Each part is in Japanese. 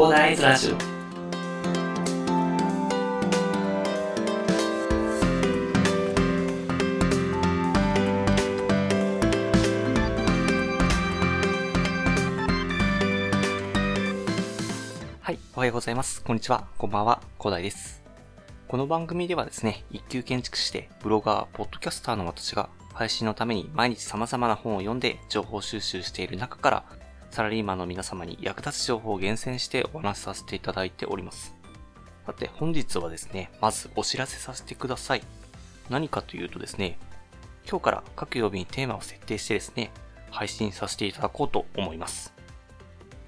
広大ズラジオはい、おはようございます。こんにちは。こんばんは。広大です。この番組ではですね、一級建築士で、ブロガー、ポッドキャスターの私が、配信のために毎日様々な本を読んで情報収集している中から、サラリーマンの皆様に役立つ情報を厳選してお話しさせていただいております。さて、本日はですね、まずお知らせさせてください。何かというとですね、今日から各曜日にテーマを設定してですね、配信させていただこうと思います。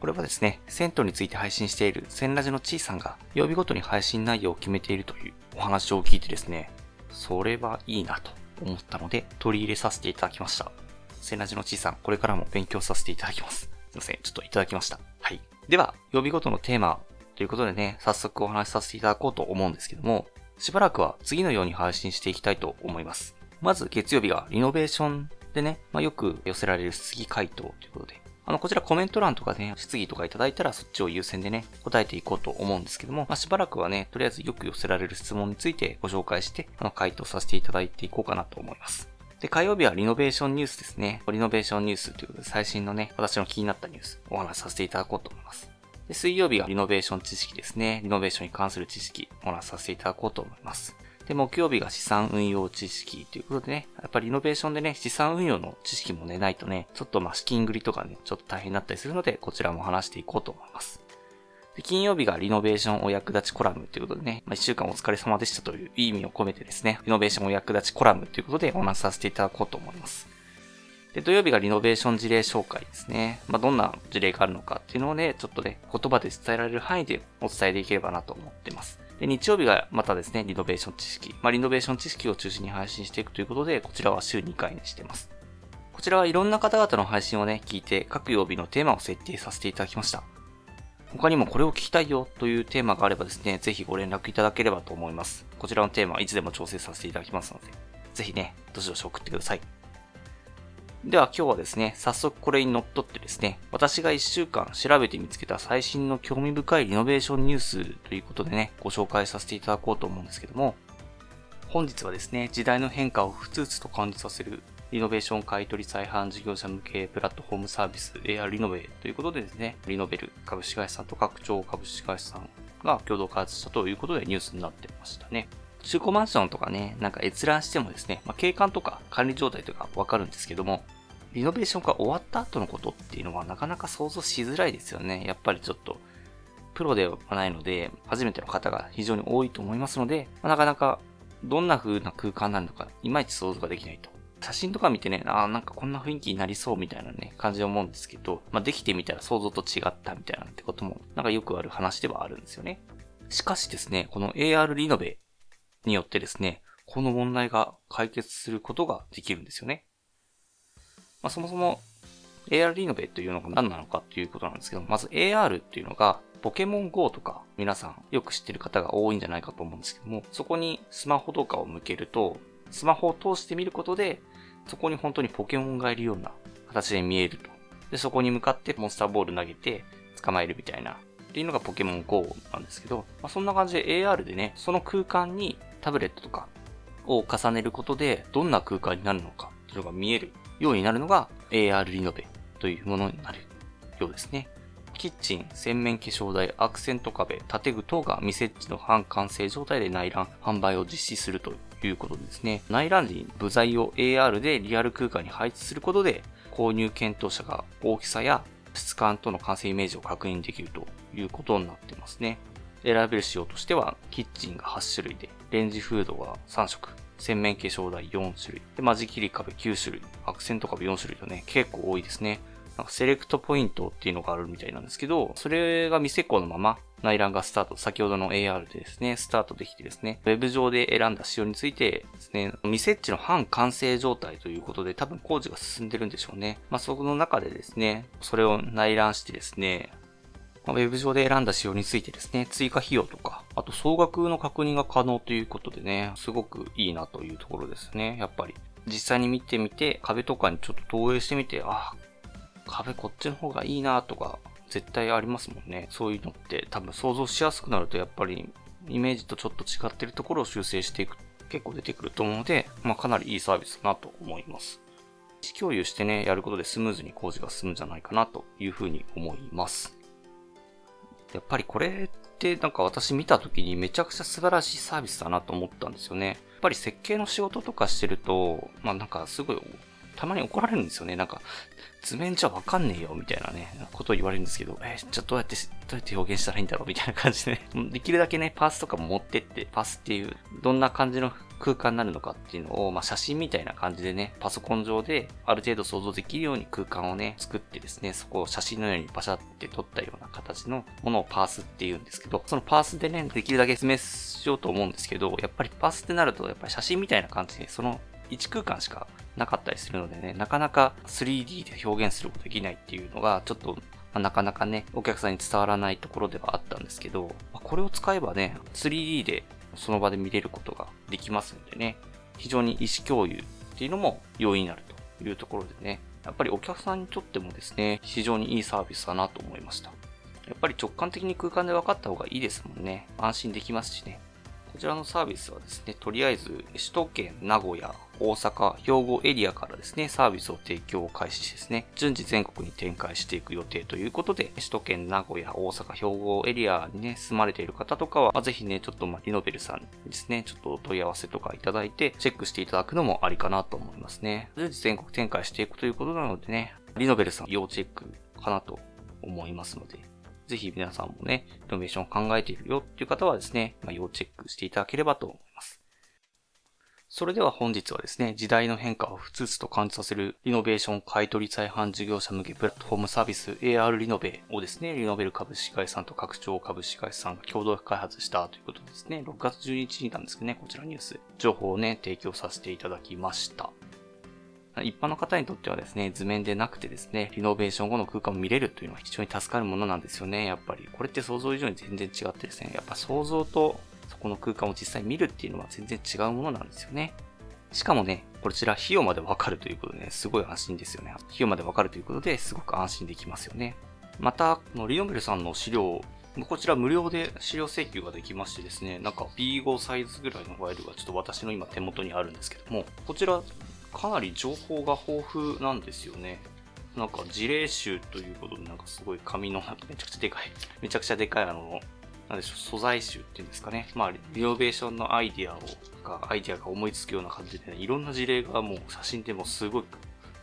これはですね、銭湯について配信している千ラジのちいさんが曜日ごとに配信内容を決めているというお話を聞いてですね、それはいいなと思ったので取り入れさせていただきました。千ラジのちいさん、これからも勉強させていただきます。すいません、ちょっといただきました。はい。では、曜日ごとのテーマということでね、早速お話しさせていただこうと思うんですけども、しばらくは次のように配信していきたいと思います。まず月曜日がリノベーションでね、まあ、よく寄せられる質疑回答ということで、あの、こちらコメント欄とかね、質疑とかいただいたらそっちを優先でね、答えていこうと思うんですけども、まあ、しばらくはね、とりあえずよく寄せられる質問についてご紹介して、あの、回答させていただいていこうかなと思います。で、火曜日はリノベーションニュースですね。リノベーションニュースということで、最新のね、私の気になったニュース、お話しさせていただこうと思います。で、水曜日がリノベーション知識ですね。リノベーションに関する知識、お話しさせていただこうと思います。で、木曜日が資産運用知識ということでね、やっぱりリノベーションでね、資産運用の知識もね、ないとね、ちょっとまあ資金繰りとかね、ちょっと大変になったりするので、こちらも話していこうと思います。で金曜日がリノベーションお役立ちコラムということでね、まあ、一週間お疲れ様でしたという意味を込めてですね、リノベーションお役立ちコラムということでお話しさせていただこうと思います。で、土曜日がリノベーション事例紹介ですね。まあ、どんな事例があるのかっていうのをね、ちょっとね、言葉で伝えられる範囲でお伝えできればなと思ってます。で、日曜日がまたですね、リノベーション知識。まあ、リノベーション知識を中心に配信していくということで、こちらは週2回にしてます。こちらはいろんな方々の配信をね、聞いて、各曜日のテーマを設定させていただきました。他にもこれを聞きたいよというテーマがあればですね、ぜひご連絡いただければと思います。こちらのテーマはいつでも調整させていただきますので、ぜひね、どしどし送ってください。では今日はですね、早速これにのっとってですね、私が1週間調べて見つけた最新の興味深いリノベーションニュースということでね、ご紹介させていただこうと思うんですけども、本日はですね、時代の変化をふつふつと感じさせるリノベーション買取再販事業者向けプラットフォームサービス AR リノベということでですね、リノベル株式会社さんと拡張株式会社さんが共同開発したということでニュースになってましたね。中古マンションとかね、なんか閲覧してもですね、まあ、景観とか管理状態とかわかるんですけども、リノベーションが終わった後のことっていうのはなかなか想像しづらいですよね。やっぱりちょっと、プロではないので、初めての方が非常に多いと思いますので、まあなかなかどんな風な空間なのか、いまいち想像ができないと。写真とか見てね、ああ、なんかこんな雰囲気になりそうみたいなね、感じで思うんですけど、まあ、できてみたら想像と違ったみたいなってことも、なんかよくある話ではあるんですよね。しかしですね、この AR リノベによってですね、この問題が解決することができるんですよね。まあ、そもそも AR リノベというのが何なのかということなんですけど、まず AR っていうのが、ポケモン GO とか皆さんよく知ってる方が多いんじゃないかと思うんですけども、そこにスマホとかを向けると、スマホを通して見ることで、そこに本当にポケモンがいるような形で見えると。で、そこに向かってモンスターボール投げて捕まえるみたいな。っていうのがポケモン GO なんですけど、まあ、そんな感じで AR でね、その空間にタブレットとかを重ねることで、どんな空間になるのかっていうのが見えるようになるのが AR リノベというものになるようですね。キッチン、洗面化粧台、アクセント壁、建具等が未設置の半完成状態で内覧、販売を実施するということですね。内覧時に部材を AR でリアル空間に配置することで、購入検討者が大きさや質感との完成イメージを確認できるということになってますね。選べる仕様としては、キッチンが8種類で、レンジフードが3色、洗面化粧台4種類、で、間仕切り壁9種類、アクセント壁4種類とね、結構多いですね。なんかセレクトポイントっていうのがあるみたいなんですけど、それが未施工のまま内覧がスタート、先ほどの AR でですね、スタートできてですね、ウェブ上で選んだ仕様についてですね、未設置の半完成状態ということで多分工事が進んでるんでしょうね。まあ、そこの中でですね、それを内覧してですね、まウェブ上で選んだ仕様についてですね、追加費用とか、あと総額の確認が可能ということでね、すごくいいなというところですね、やっぱり。実際に見てみて、壁とかにちょっと投影してみて、あ、壁こっちの方がいいなとか、絶対ありますもんね。そういうのって多分想像しやすくなるとやっぱりイメージとちょっと違ってるところを修正していく結構出てくると思うので、まあかなりいいサービスだなと思います。意思共有してね、やることでスムーズに工事が進むんじゃないかなというふうに思います。やっぱりこれってなんか私見た時にめちゃくちゃ素晴らしいサービスだなと思ったんですよね。やっぱり設計の仕事とかしてると、まあなんかすごいたまに怒られるんですよね。なんか、図面じゃわかんねえよ、みたいなね、ことを言われるんですけど、えー、じゃあどうやって、どうやって表現したらいいんだろう、みたいな感じでね、できるだけね、パースとか持ってって、パースっていう、どんな感じの空間になるのかっていうのを、まあ、写真みたいな感じでね、パソコン上である程度想像できるように空間をね、作ってですね、そこを写真のようにバシャって撮ったような形のものをパースって言うんですけど、そのパースでね、できるだけ説明しようと思うんですけど、やっぱりパースってなると、やっぱり写真みたいな感じで、その1空間しかなかったりするのでね、なかなか 3D で表現することできないっていうのが、ちょっと、まあ、なかなかね、お客さんに伝わらないところではあったんですけど、まあ、これを使えばね、3D でその場で見れることができますのでね、非常に意思共有っていうのも容易になるというところでね、やっぱりお客さんにとってもですね、非常にいいサービスだなと思いました。やっぱり直感的に空間で分かった方がいいですもんね。安心できますしね。こちらのサービスはですね、とりあえず首都圏、名古屋、大阪、兵庫エリアからですね、サービスを提供を開始しですね、順次全国に展開していく予定ということで、首都圏、名古屋、大阪、兵庫エリアにね、住まれている方とかは、まあ、ぜひね、ちょっとまあ、リノベルさんにですね、ちょっと問い合わせとかいただいて、チェックしていただくのもありかなと思いますね。順次全国展開していくということなのでね、リノベルさん要チェックかなと思いますので、ぜひ皆さんもね、リノベーションを考えているよっていう方はですね、まあ、要チェックしていただければと思います。それでは本日はですね、時代の変化をふつふつと感じさせるリノベーション買取再販事業者向けプラットフォームサービス AR リノベをですね、リノベル株式会社さんと拡張株式会社さんが共同開発したということですね、6月12日になんですけどね、こちらニュース、情報をね、提供させていただきました。一般の方にとってはですね、図面でなくてですね、リノベーション後の空間を見れるというのは非常に助かるものなんですよね、やっぱり。これって想像以上に全然違ってですね、やっぱ想像とそこの空間を実際見るっていうのは全然違うものなんですよね。しかもね、こちら費用までわかるということでね、すごい安心ですよね。費用までわかるということですごく安心できますよね。また、このリノベルさんの資料こちら無料で資料請求ができましてですね、なんか B5 サイズぐらいのファイルがちょっと私の今手元にあるんですけども、こちらかなり情報が豊富なんですよね。なんか事例集ということで、なんかすごい紙のめちゃくちゃでかい、めちゃくちゃでかいあの、なんでしょう、素材集っていうんですかね。まあ、リノベーションのアイディアを、が、アイディアが思いつくような感じでね、いろんな事例がもう写真でもすごい、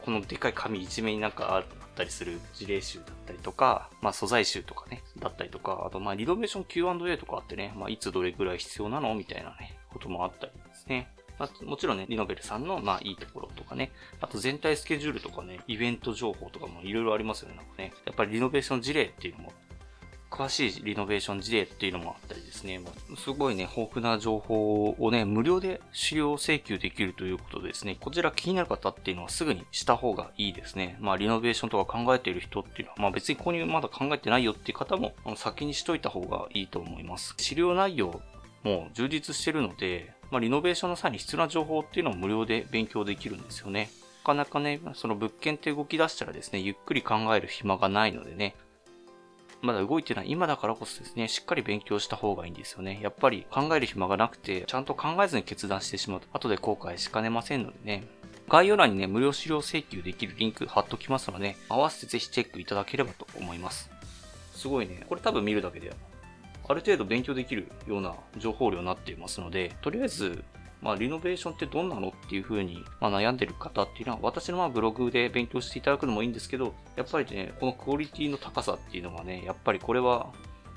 このでかい紙一面になんかあったりする事例集だったりとか、まあ素材集とかね、だったりとか、あとまあリノベーション Q&A とかあってね、まあいつどれぐらい必要なの？みたいなね、こともあったりですね。まあ、もちろんね、リノベルさんの、まあ、いいところとかね、あと全体スケジュールとかね、イベント情報とかもいろいろありますよね、なんかね。やっぱりリノベーション事例っていうのも、詳しいリノベーション事例っていうのもあったりですね、すごいね、豊富な情報をね、無料で資料請求できるということでですね、こちら気になる方っていうのはすぐにした方がいいですね。まあ、リノベーションとか考えている人っていうのは、まあ別に購入まだ考えてないよっていう方も、あの先にしといた方がいいと思います。資料内容も充実してるので、まあ、リノベーションの際に必要な情報っていうのを無料で勉強できるんですよね。なかなかね、その物件って動き出したらですね、ゆっくり考える暇がないのでね、まだ動いてない今だからこそですね、しっかり勉強した方がいいんですよね。やっぱり考える暇がなくて、ちゃんと考えずに決断してしまうと、後で後悔しかねませんのでね。概要欄にね、無料資料請求できるリンク貼っときますので、合わせてぜひチェックいただければと思います。すごいね。これ多分見るだけである程度勉強できるような情報量になっていますので、とりあえず、まあ、リノベーションってどんなのっていう風に、まあ、悩んでる方っていうのは、私のまあブログで勉強していただくのもいいんですけど、やっぱりね、このクオリティの高さっていうのはね、やっぱりこれは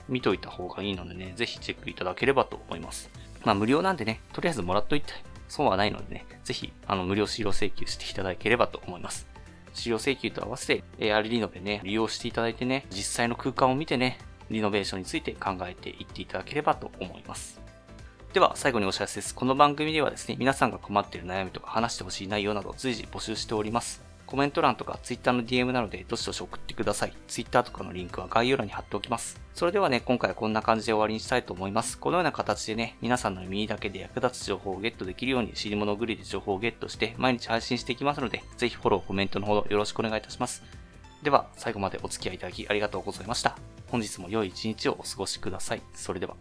見といた方がいいのでね、ぜひチェックいただければと思います。まあ、無料なんでね、とりあえずもらっといて、損はないのでね、ぜひ、あの、無料資料請求していただければと思います。資料請求と合わせて AR リノベね、利用していただいてね、実際の空間を見てね、リノベーションについて考えていっていただければと思います。では、最後にお知らせです。この番組ではですね、皆さんが困っている悩みとか話してほしい内容など随時募集しております。コメント欄とか Twitter の DM なのでどしどし送ってください。Twitter とかのリンクは概要欄に貼っておきます。それではね、今回はこんな感じで終わりにしたいと思います。このような形でね、皆さんの耳だけで役立つ情報をゲットできるように、知り物ぐりで情報をゲットして毎日配信していきますので、ぜひフォロー、コメントのほどよろしくお願いいたします。では、最後までお付き合いいただきありがとうございました。本日も良い一日をお過ごしください。それでは。